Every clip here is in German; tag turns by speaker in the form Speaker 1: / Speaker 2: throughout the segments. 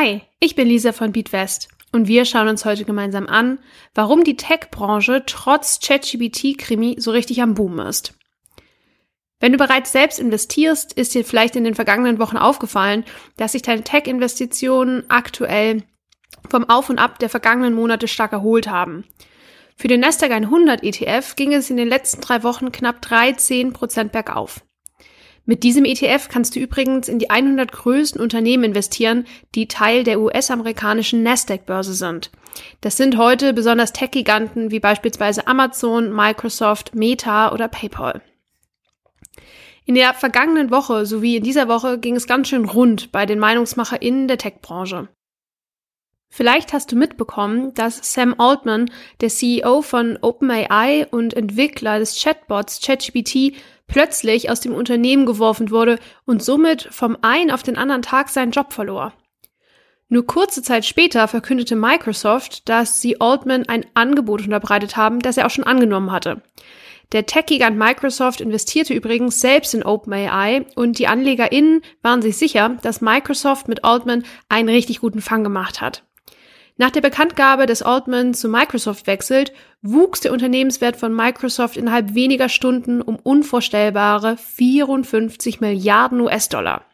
Speaker 1: Hi, ich bin Lisa von Beatwest und wir schauen uns heute gemeinsam an, warum die Tech-Branche trotz ChatGPT-Krimi so richtig am Boom ist. Wenn du bereits selbst investierst, ist dir vielleicht in den vergangenen Wochen aufgefallen, dass sich deine Tech-Investitionen aktuell vom Auf und Ab der vergangenen Monate stark erholt haben. Für den Nasdaq 100 ETF ging es in den letzten drei Wochen knapp 13 Prozent bergauf. Mit diesem ETF kannst du übrigens in die 100 größten Unternehmen investieren, die Teil der US-amerikanischen Nasdaq-Börse sind. Das sind heute besonders Tech-Giganten wie beispielsweise Amazon, Microsoft, Meta oder PayPal. In der vergangenen Woche sowie in dieser Woche ging es ganz schön rund bei den MeinungsmacherInnen der Tech-Branche. Vielleicht hast du mitbekommen, dass Sam Altman, der CEO von OpenAI und Entwickler des Chatbots ChatGPT, plötzlich aus dem Unternehmen geworfen wurde und somit vom einen auf den anderen Tag seinen Job verlor. Nur kurze Zeit später verkündete Microsoft, dass sie Altman ein Angebot unterbreitet haben, das er auch schon angenommen hatte. Der Tech-Gigant Microsoft investierte übrigens selbst in OpenAI und die AnlegerInnen waren sich sicher, dass Microsoft mit Altman einen richtig guten Fang gemacht hat. Nach der Bekanntgabe, dass Altman zu Microsoft wechselt, wuchs der Unternehmenswert von Microsoft innerhalb weniger Stunden um unvorstellbare 54 Milliarden US-Dollar.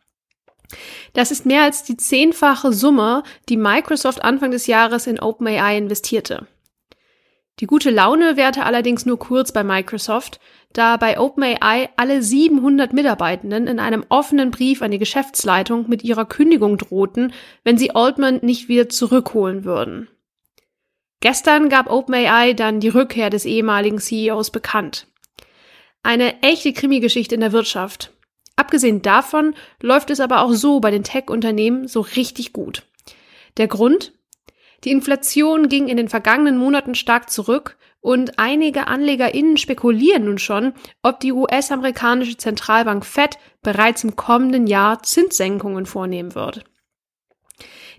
Speaker 1: Das ist mehr als die zehnfache Summe, die Microsoft Anfang des Jahres in OpenAI investierte. Die gute Laune währte allerdings nur kurz bei Microsoft, da bei OpenAI alle 700 Mitarbeitenden in einem offenen Brief an die Geschäftsleitung mit ihrer Kündigung drohten, wenn sie Altman nicht wieder zurückholen würden. Gestern gab OpenAI dann die Rückkehr des ehemaligen CEOs bekannt. Eine echte Krimi-Geschichte in der Wirtschaft. Abgesehen davon läuft es aber auch so bei den Tech-Unternehmen so richtig gut. Der Grund? Die Inflation ging in den vergangenen Monaten stark zurück und einige AnlegerInnen spekulieren nun schon, ob die US-amerikanische Zentralbank Fed bereits im kommenden Jahr Zinssenkungen vornehmen wird.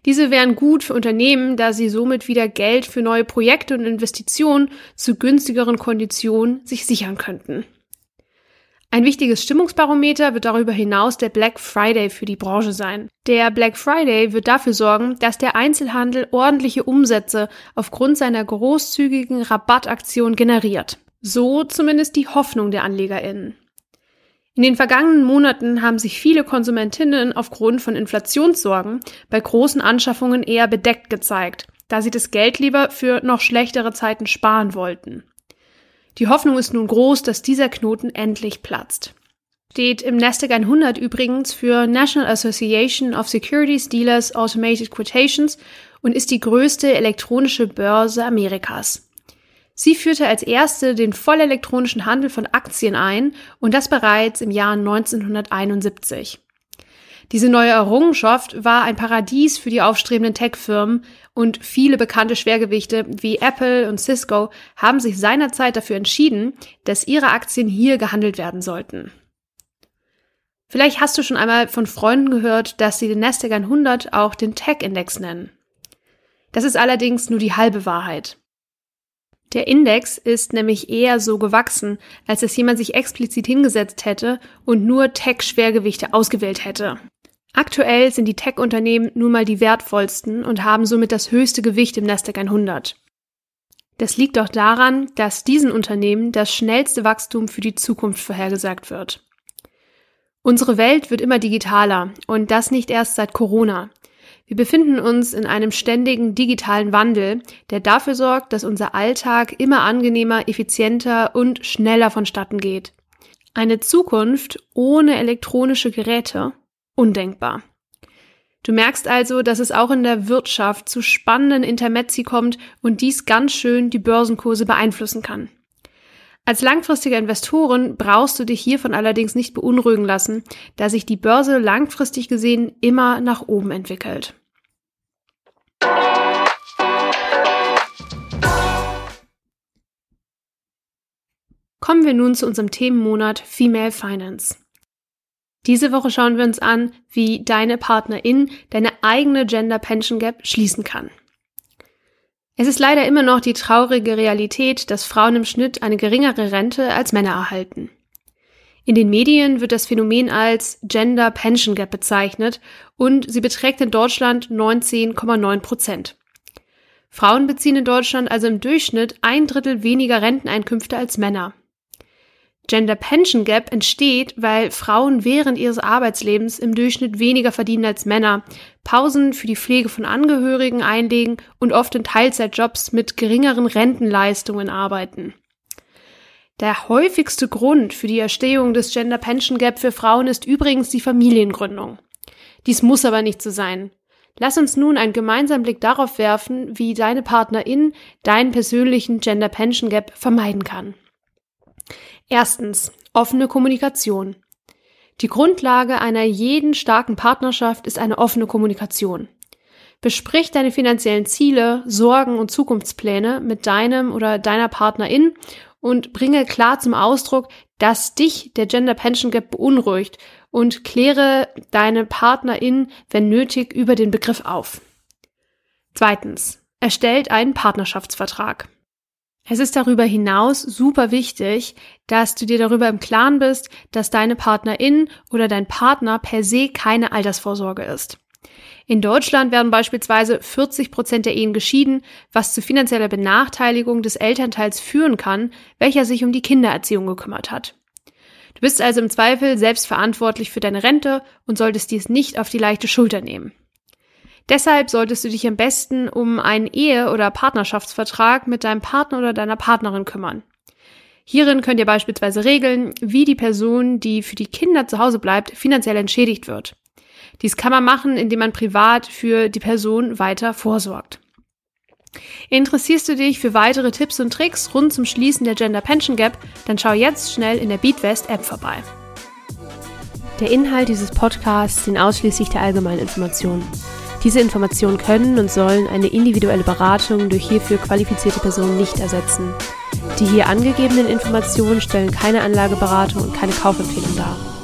Speaker 1: Diese wären gut für Unternehmen, da sie somit wieder Geld für neue Projekte und Investitionen zu günstigeren Konditionen sich sichern könnten. Ein wichtiges Stimmungsbarometer wird darüber hinaus der Black Friday für die Branche sein. Der Black Friday wird dafür sorgen, dass der Einzelhandel ordentliche Umsätze aufgrund seiner großzügigen Rabattaktion generiert. So zumindest die Hoffnung der AnlegerInnen. In den vergangenen Monaten haben sich viele Konsumentinnen aufgrund von Inflationssorgen bei großen Anschaffungen eher bedeckt gezeigt, da sie das Geld lieber für noch schlechtere Zeiten sparen wollten. Die Hoffnung ist nun groß, dass dieser Knoten endlich platzt. Steht im Nasdaq 100 übrigens für National Association of Securities Dealers Automated Quotations und ist die größte elektronische Börse Amerikas. Sie führte als erste den vollelektronischen Handel von Aktien ein und das bereits im Jahr 1971. Diese neue Errungenschaft war ein Paradies für die aufstrebenden Tech-Firmen und viele bekannte Schwergewichte wie Apple und Cisco haben sich seinerzeit dafür entschieden, dass ihre Aktien hier gehandelt werden sollten. Vielleicht hast du schon einmal von Freunden gehört, dass sie den Nasdaq 100 auch den Tech-Index nennen. Das ist allerdings nur die halbe Wahrheit. Der Index ist nämlich eher so gewachsen, als dass jemand sich explizit hingesetzt hätte und nur Tech-Schwergewichte ausgewählt hätte. Aktuell sind die Tech-Unternehmen nun mal die wertvollsten und haben somit das höchste Gewicht im Nasdaq 100. Das liegt auch daran, dass diesen Unternehmen das schnellste Wachstum für die Zukunft vorhergesagt wird. Unsere Welt wird immer digitaler und das nicht erst seit Corona. Wir befinden uns in einem ständigen digitalen Wandel, der dafür sorgt, dass unser Alltag immer angenehmer, effizienter und schneller vonstatten geht. Eine Zukunft ohne elektronische Geräte undenkbar. Du merkst also, dass es auch in der Wirtschaft zu spannenden Intermezzi kommt und dies ganz schön die Börsenkurse beeinflussen kann. Als langfristige Investoren brauchst du dich hiervon allerdings nicht beunruhigen lassen, da sich die Börse langfristig gesehen immer nach oben entwickelt. Kommen wir nun zu unserem Themenmonat Female Finance. Diese Woche schauen wir uns an, wie deine Partnerin deine eigene Gender Pension Gap schließen kann. Es ist leider immer noch die traurige Realität, dass Frauen im Schnitt eine geringere Rente als Männer erhalten. In den Medien wird das Phänomen als Gender Pension Gap bezeichnet und sie beträgt in Deutschland 19,9 Prozent. Frauen beziehen in Deutschland also im Durchschnitt ein Drittel weniger Renteneinkünfte als Männer. Gender Pension Gap entsteht, weil Frauen während ihres Arbeitslebens im Durchschnitt weniger verdienen als Männer, Pausen für die Pflege von Angehörigen einlegen und oft in Teilzeitjobs mit geringeren Rentenleistungen arbeiten. Der häufigste Grund für die Erstehung des Gender Pension Gap für Frauen ist übrigens die Familiengründung. Dies muss aber nicht so sein. Lass uns nun einen gemeinsamen Blick darauf werfen, wie deine Partnerin deinen persönlichen Gender Pension Gap vermeiden kann. Erstens. Offene Kommunikation. Die Grundlage einer jeden starken Partnerschaft ist eine offene Kommunikation. Besprich deine finanziellen Ziele, Sorgen und Zukunftspläne mit deinem oder deiner Partnerin und bringe klar zum Ausdruck, dass dich der Gender Pension Gap beunruhigt und kläre deine Partnerin, wenn nötig, über den Begriff auf. Zweitens. Erstellt einen Partnerschaftsvertrag. Es ist darüber hinaus super wichtig, dass du dir darüber im Klaren bist, dass deine Partnerin oder dein Partner per se keine Altersvorsorge ist. In Deutschland werden beispielsweise 40 Prozent der Ehen geschieden, was zu finanzieller Benachteiligung des Elternteils führen kann, welcher sich um die Kindererziehung gekümmert hat. Du bist also im Zweifel selbst verantwortlich für deine Rente und solltest dies nicht auf die leichte Schulter nehmen. Deshalb solltest du dich am besten um einen Ehe- oder Partnerschaftsvertrag mit deinem Partner oder deiner Partnerin kümmern. Hierin könnt ihr beispielsweise regeln, wie die Person, die für die Kinder zu Hause bleibt, finanziell entschädigt wird. Dies kann man machen, indem man privat für die Person weiter vorsorgt. Interessierst du dich für weitere Tipps und Tricks rund zum Schließen der Gender Pension Gap, dann schau jetzt schnell in der BeatWest App vorbei. Der Inhalt dieses Podcasts dient ausschließlich der allgemeinen Information. Diese Informationen können und sollen eine individuelle Beratung durch hierfür qualifizierte Personen nicht ersetzen. Die hier angegebenen Informationen stellen keine Anlageberatung und keine Kaufempfehlung dar.